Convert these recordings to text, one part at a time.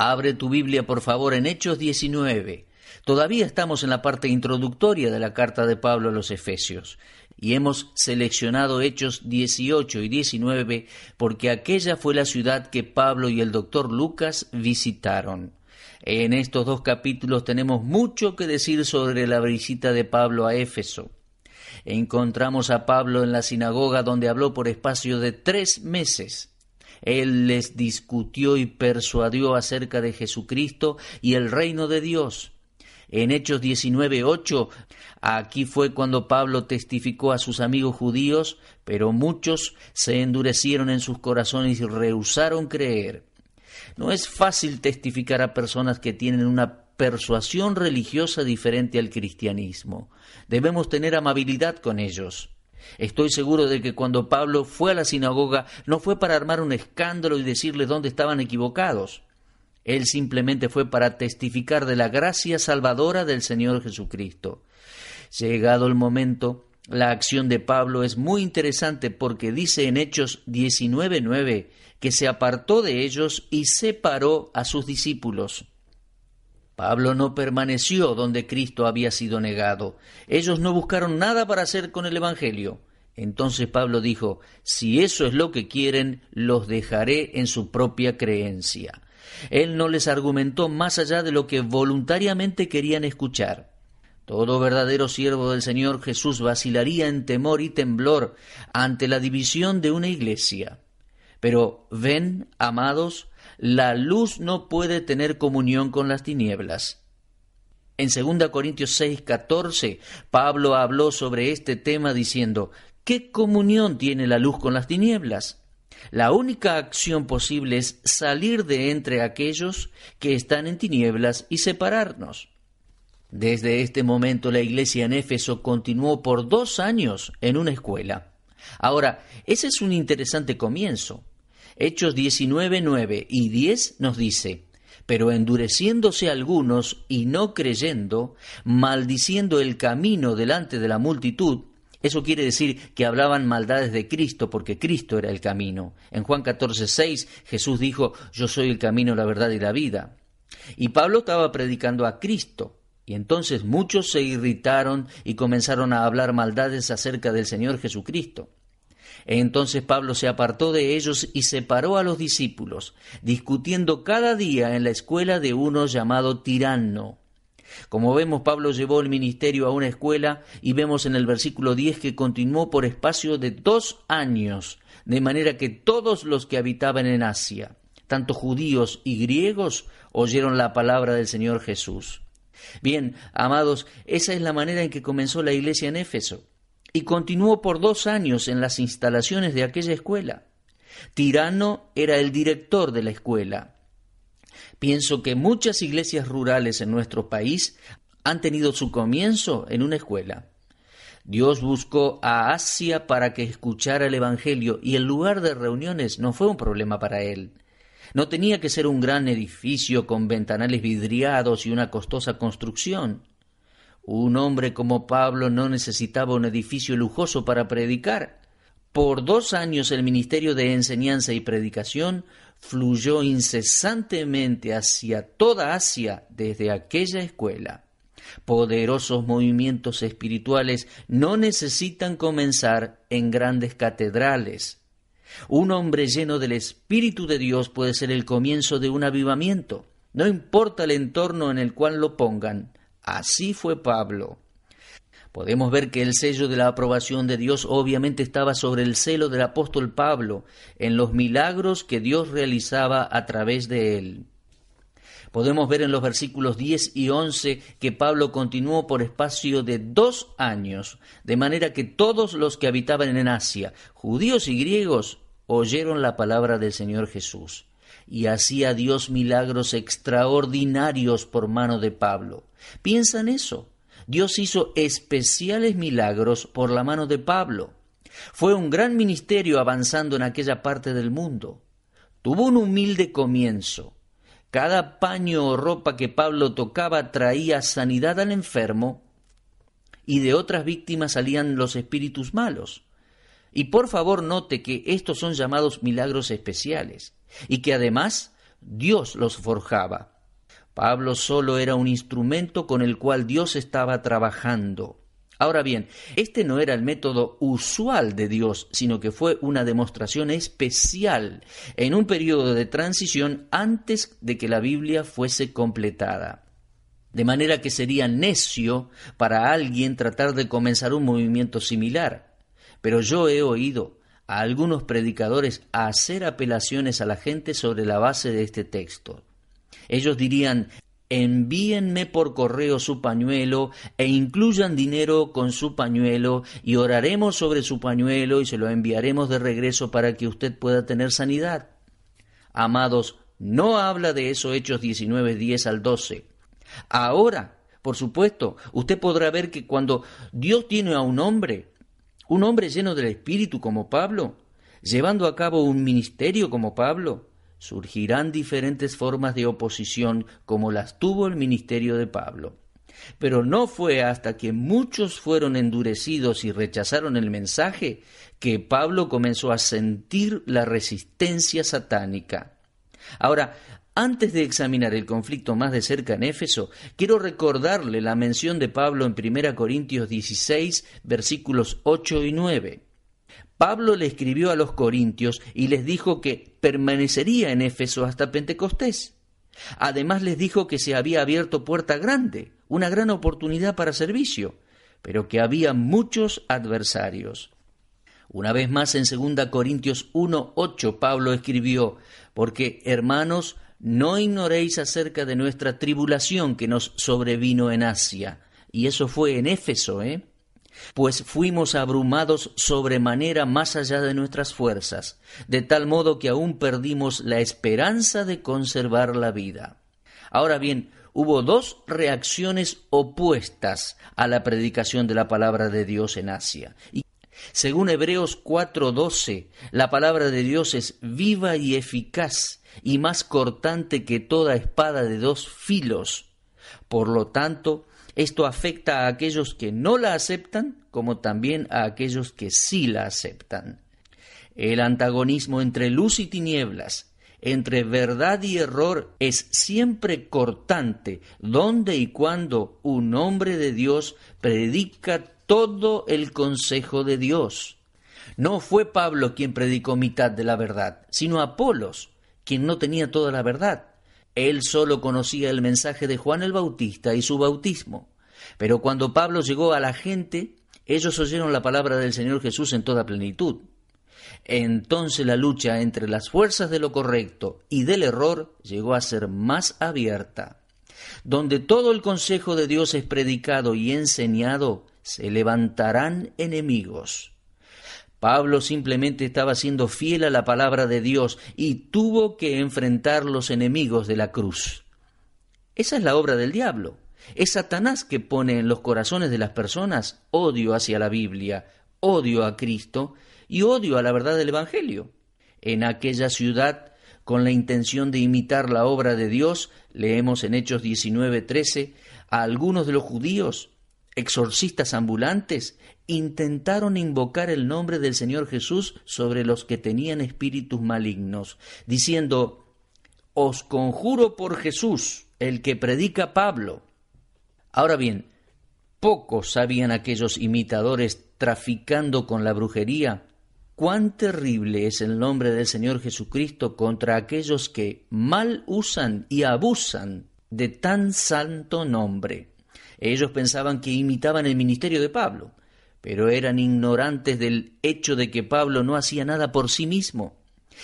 Abre tu Biblia, por favor, en Hechos 19. Todavía estamos en la parte introductoria de la carta de Pablo a los Efesios y hemos seleccionado Hechos 18 y 19 porque aquella fue la ciudad que Pablo y el doctor Lucas visitaron. En estos dos capítulos tenemos mucho que decir sobre la visita de Pablo a Éfeso. Encontramos a Pablo en la sinagoga donde habló por espacio de tres meses. Él les discutió y persuadió acerca de Jesucristo y el reino de Dios. En Hechos 19:8, aquí fue cuando Pablo testificó a sus amigos judíos, pero muchos se endurecieron en sus corazones y rehusaron creer. No es fácil testificar a personas que tienen una persuasión religiosa diferente al cristianismo. Debemos tener amabilidad con ellos. Estoy seguro de que cuando Pablo fue a la sinagoga no fue para armar un escándalo y decirles dónde estaban equivocados. Él simplemente fue para testificar de la gracia salvadora del Señor Jesucristo. Llegado el momento, la acción de Pablo es muy interesante porque dice en Hechos 19:9 que se apartó de ellos y separó a sus discípulos. Pablo no permaneció donde Cristo había sido negado. Ellos no buscaron nada para hacer con el Evangelio. Entonces Pablo dijo, si eso es lo que quieren, los dejaré en su propia creencia. Él no les argumentó más allá de lo que voluntariamente querían escuchar. Todo verdadero siervo del Señor Jesús vacilaría en temor y temblor ante la división de una iglesia. Pero ven, amados, la luz no puede tener comunión con las tinieblas. En 2 Corintios 6, 14, Pablo habló sobre este tema diciendo, ¿qué comunión tiene la luz con las tinieblas? La única acción posible es salir de entre aquellos que están en tinieblas y separarnos. Desde este momento la iglesia en Éfeso continuó por dos años en una escuela. Ahora, ese es un interesante comienzo. Hechos 19, 9 y 10 nos dice, pero endureciéndose algunos y no creyendo, maldiciendo el camino delante de la multitud, eso quiere decir que hablaban maldades de Cristo porque Cristo era el camino. En Juan 14, 6 Jesús dijo, yo soy el camino, la verdad y la vida. Y Pablo estaba predicando a Cristo. Y entonces muchos se irritaron y comenzaron a hablar maldades acerca del Señor Jesucristo. Entonces Pablo se apartó de ellos y separó a los discípulos, discutiendo cada día en la escuela de uno llamado Tirano como vemos, Pablo llevó el ministerio a una escuela y vemos en el versículo 10 que continuó por espacio de dos años, de manera que todos los que habitaban en Asia, tanto judíos y griegos, oyeron la palabra del Señor Jesús. Bien, amados, esa es la manera en que comenzó la iglesia en Éfeso y continuó por dos años en las instalaciones de aquella escuela. Tirano era el director de la escuela Pienso que muchas iglesias rurales en nuestro país han tenido su comienzo en una escuela. Dios buscó a Asia para que escuchara el Evangelio y el lugar de reuniones no fue un problema para él. No tenía que ser un gran edificio con ventanales vidriados y una costosa construcción. Un hombre como Pablo no necesitaba un edificio lujoso para predicar. Por dos años el ministerio de enseñanza y predicación fluyó incesantemente hacia toda Asia desde aquella escuela. Poderosos movimientos espirituales no necesitan comenzar en grandes catedrales. Un hombre lleno del Espíritu de Dios puede ser el comienzo de un avivamiento, no importa el entorno en el cual lo pongan. Así fue Pablo. Podemos ver que el sello de la aprobación de Dios obviamente estaba sobre el celo del apóstol Pablo en los milagros que Dios realizaba a través de él. Podemos ver en los versículos 10 y 11 que Pablo continuó por espacio de dos años, de manera que todos los que habitaban en Asia, judíos y griegos, oyeron la palabra del Señor Jesús. Y hacía Dios milagros extraordinarios por mano de Pablo. Piensa en eso. Dios hizo especiales milagros por la mano de Pablo. Fue un gran ministerio avanzando en aquella parte del mundo. Tuvo un humilde comienzo. Cada paño o ropa que Pablo tocaba traía sanidad al enfermo y de otras víctimas salían los espíritus malos. Y por favor note que estos son llamados milagros especiales y que además Dios los forjaba. Pablo solo era un instrumento con el cual Dios estaba trabajando. Ahora bien, este no era el método usual de Dios, sino que fue una demostración especial en un periodo de transición antes de que la Biblia fuese completada. De manera que sería necio para alguien tratar de comenzar un movimiento similar. Pero yo he oído a algunos predicadores hacer apelaciones a la gente sobre la base de este texto. Ellos dirían, envíenme por correo su pañuelo e incluyan dinero con su pañuelo y oraremos sobre su pañuelo y se lo enviaremos de regreso para que usted pueda tener sanidad. Amados, no habla de eso Hechos 19, 10 al 12. Ahora, por supuesto, usted podrá ver que cuando Dios tiene a un hombre, un hombre lleno del Espíritu como Pablo, llevando a cabo un ministerio como Pablo, surgirán diferentes formas de oposición como las tuvo el ministerio de Pablo. Pero no fue hasta que muchos fueron endurecidos y rechazaron el mensaje que Pablo comenzó a sentir la resistencia satánica. Ahora, antes de examinar el conflicto más de cerca en Éfeso, quiero recordarle la mención de Pablo en 1 Corintios 16, versículos 8 y 9. Pablo le escribió a los corintios y les dijo que permanecería en Éfeso hasta Pentecostés. Además les dijo que se había abierto puerta grande, una gran oportunidad para servicio, pero que había muchos adversarios. Una vez más en 2 Corintios 1:8 Pablo escribió, porque hermanos, no ignoréis acerca de nuestra tribulación que nos sobrevino en Asia. Y eso fue en Éfeso, ¿eh? pues fuimos abrumados sobremanera más allá de nuestras fuerzas, de tal modo que aún perdimos la esperanza de conservar la vida. Ahora bien, hubo dos reacciones opuestas a la predicación de la palabra de Dios en Asia. Y según Hebreos 4:12, la palabra de Dios es viva y eficaz y más cortante que toda espada de dos filos. Por lo tanto, esto afecta a aquellos que no la aceptan como también a aquellos que sí la aceptan. El antagonismo entre luz y tinieblas, entre verdad y error, es siempre cortante donde y cuando un hombre de Dios predica todo el consejo de Dios. No fue Pablo quien predicó mitad de la verdad, sino Apolos, quien no tenía toda la verdad. Él solo conocía el mensaje de Juan el Bautista y su bautismo. Pero cuando Pablo llegó a la gente, ellos oyeron la palabra del Señor Jesús en toda plenitud. Entonces la lucha entre las fuerzas de lo correcto y del error llegó a ser más abierta. Donde todo el consejo de Dios es predicado y enseñado, se levantarán enemigos. Pablo simplemente estaba siendo fiel a la palabra de Dios y tuvo que enfrentar los enemigos de la cruz. Esa es la obra del diablo. Es Satanás que pone en los corazones de las personas odio hacia la Biblia, odio a Cristo y odio a la verdad del Evangelio. En aquella ciudad, con la intención de imitar la obra de Dios, leemos en Hechos 19:13, a algunos de los judíos, exorcistas ambulantes, intentaron invocar el nombre del Señor Jesús sobre los que tenían espíritus malignos, diciendo, Os conjuro por Jesús, el que predica Pablo. Ahora bien, pocos sabían aquellos imitadores traficando con la brujería cuán terrible es el nombre del Señor Jesucristo contra aquellos que mal usan y abusan de tan santo nombre. Ellos pensaban que imitaban el ministerio de Pablo, pero eran ignorantes del hecho de que Pablo no hacía nada por sí mismo.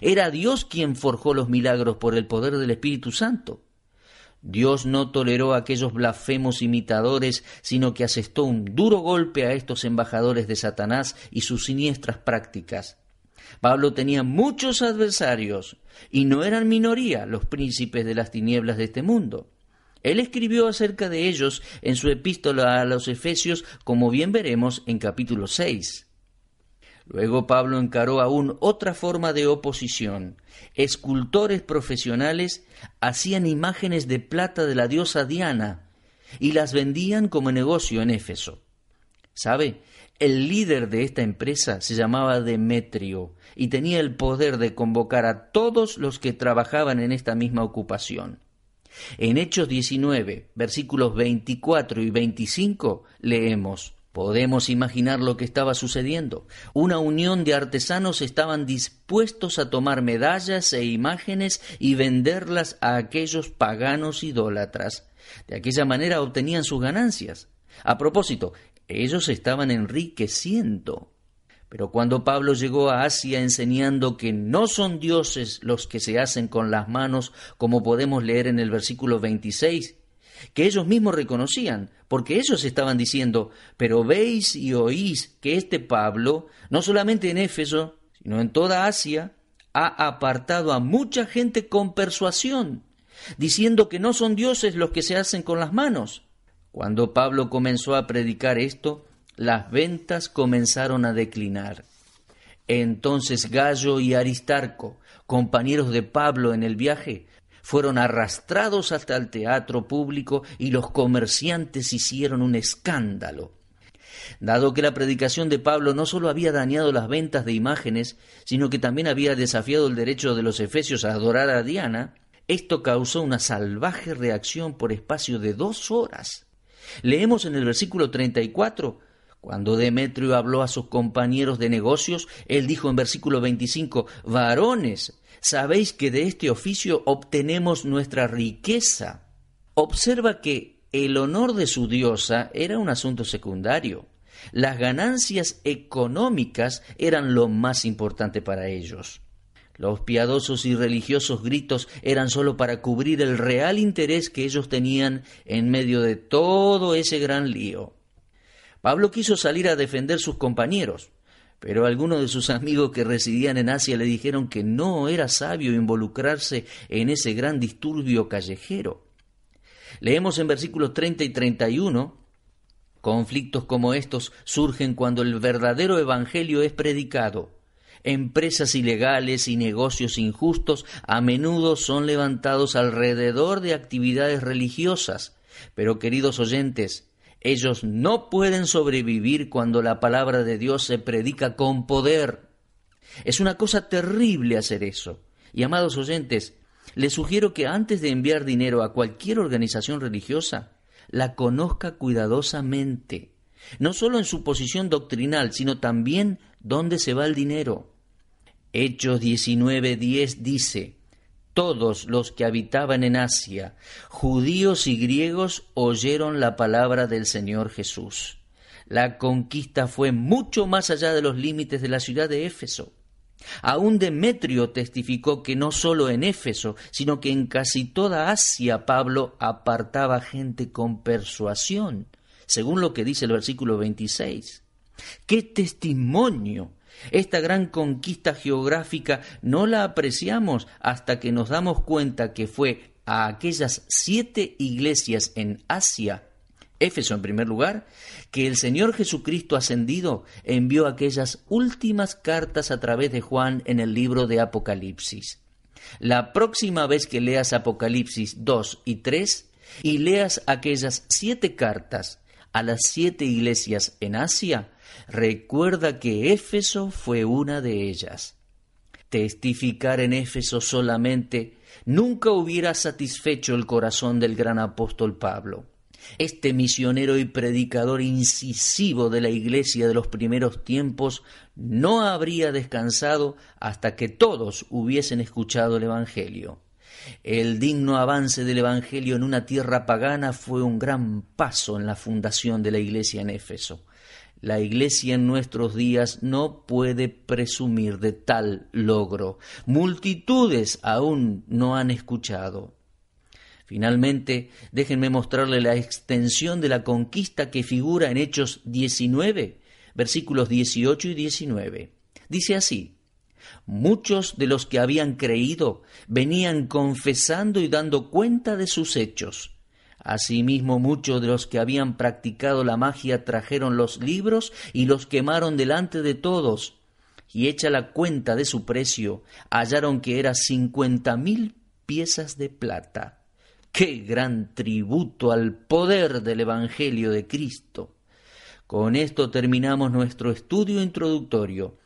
Era Dios quien forjó los milagros por el poder del Espíritu Santo. Dios no toleró a aquellos blasfemos imitadores, sino que asestó un duro golpe a estos embajadores de Satanás y sus siniestras prácticas. Pablo tenía muchos adversarios, y no eran minoría los príncipes de las tinieblas de este mundo. Él escribió acerca de ellos en su epístola a los Efesios, como bien veremos en capítulo 6. Luego Pablo encaró aún otra forma de oposición. Escultores profesionales hacían imágenes de plata de la diosa Diana y las vendían como negocio en Éfeso. ¿Sabe? El líder de esta empresa se llamaba Demetrio y tenía el poder de convocar a todos los que trabajaban en esta misma ocupación. En Hechos 19, versículos 24 y 25, leemos Podemos imaginar lo que estaba sucediendo. Una unión de artesanos estaban dispuestos a tomar medallas e imágenes y venderlas a aquellos paganos idólatras. De aquella manera obtenían sus ganancias. A propósito, ellos estaban enriqueciendo. Pero cuando Pablo llegó a Asia enseñando que no son dioses los que se hacen con las manos, como podemos leer en el versículo 26, que ellos mismos reconocían, porque ellos estaban diciendo, pero veis y oís que este Pablo, no solamente en Éfeso, sino en toda Asia, ha apartado a mucha gente con persuasión, diciendo que no son dioses los que se hacen con las manos. Cuando Pablo comenzó a predicar esto, las ventas comenzaron a declinar. Entonces Gallo y Aristarco, compañeros de Pablo en el viaje, fueron arrastrados hasta el teatro público y los comerciantes hicieron un escándalo. Dado que la predicación de Pablo no solo había dañado las ventas de imágenes, sino que también había desafiado el derecho de los efesios a adorar a Diana, esto causó una salvaje reacción por espacio de dos horas. Leemos en el versículo 34 cuando Demetrio habló a sus compañeros de negocios, él dijo en versículo 25, varones, sabéis que de este oficio obtenemos nuestra riqueza. Observa que el honor de su diosa era un asunto secundario. Las ganancias económicas eran lo más importante para ellos. Los piadosos y religiosos gritos eran sólo para cubrir el real interés que ellos tenían en medio de todo ese gran lío. Pablo quiso salir a defender sus compañeros, pero algunos de sus amigos que residían en Asia le dijeron que no era sabio involucrarse en ese gran disturbio callejero. Leemos en versículos 30 y 31, conflictos como estos surgen cuando el verdadero Evangelio es predicado. Empresas ilegales y negocios injustos a menudo son levantados alrededor de actividades religiosas. Pero, queridos oyentes, ellos no pueden sobrevivir cuando la palabra de Dios se predica con poder. Es una cosa terrible hacer eso. Y amados oyentes, les sugiero que antes de enviar dinero a cualquier organización religiosa, la conozca cuidadosamente, no solo en su posición doctrinal, sino también dónde se va el dinero. Hechos 19:10 dice, todos los que habitaban en Asia, judíos y griegos, oyeron la palabra del Señor Jesús. La conquista fue mucho más allá de los límites de la ciudad de Éfeso. Aún Demetrio testificó que no solo en Éfeso, sino que en casi toda Asia Pablo apartaba gente con persuasión, según lo que dice el versículo 26. ¡Qué testimonio! Esta gran conquista geográfica no la apreciamos hasta que nos damos cuenta que fue a aquellas siete iglesias en Asia, Éfeso en primer lugar, que el Señor Jesucristo ascendido envió aquellas últimas cartas a través de Juan en el libro de Apocalipsis. La próxima vez que leas Apocalipsis 2 y 3 y leas aquellas siete cartas a las siete iglesias en Asia, Recuerda que Éfeso fue una de ellas. Testificar en Éfeso solamente nunca hubiera satisfecho el corazón del gran apóstol Pablo. Este misionero y predicador incisivo de la iglesia de los primeros tiempos no habría descansado hasta que todos hubiesen escuchado el Evangelio. El digno avance del Evangelio en una tierra pagana fue un gran paso en la fundación de la iglesia en Éfeso. La Iglesia en nuestros días no puede presumir de tal logro. Multitudes aún no han escuchado. Finalmente, déjenme mostrarle la extensión de la conquista que figura en Hechos 19, versículos 18 y 19. Dice así, Muchos de los que habían creído venían confesando y dando cuenta de sus hechos Asimismo muchos de los que habían practicado la magia trajeron los libros y los quemaron delante de todos, y hecha la cuenta de su precio, hallaron que era cincuenta mil piezas de plata. ¡Qué gran tributo al poder del Evangelio de Cristo! Con esto terminamos nuestro estudio introductorio.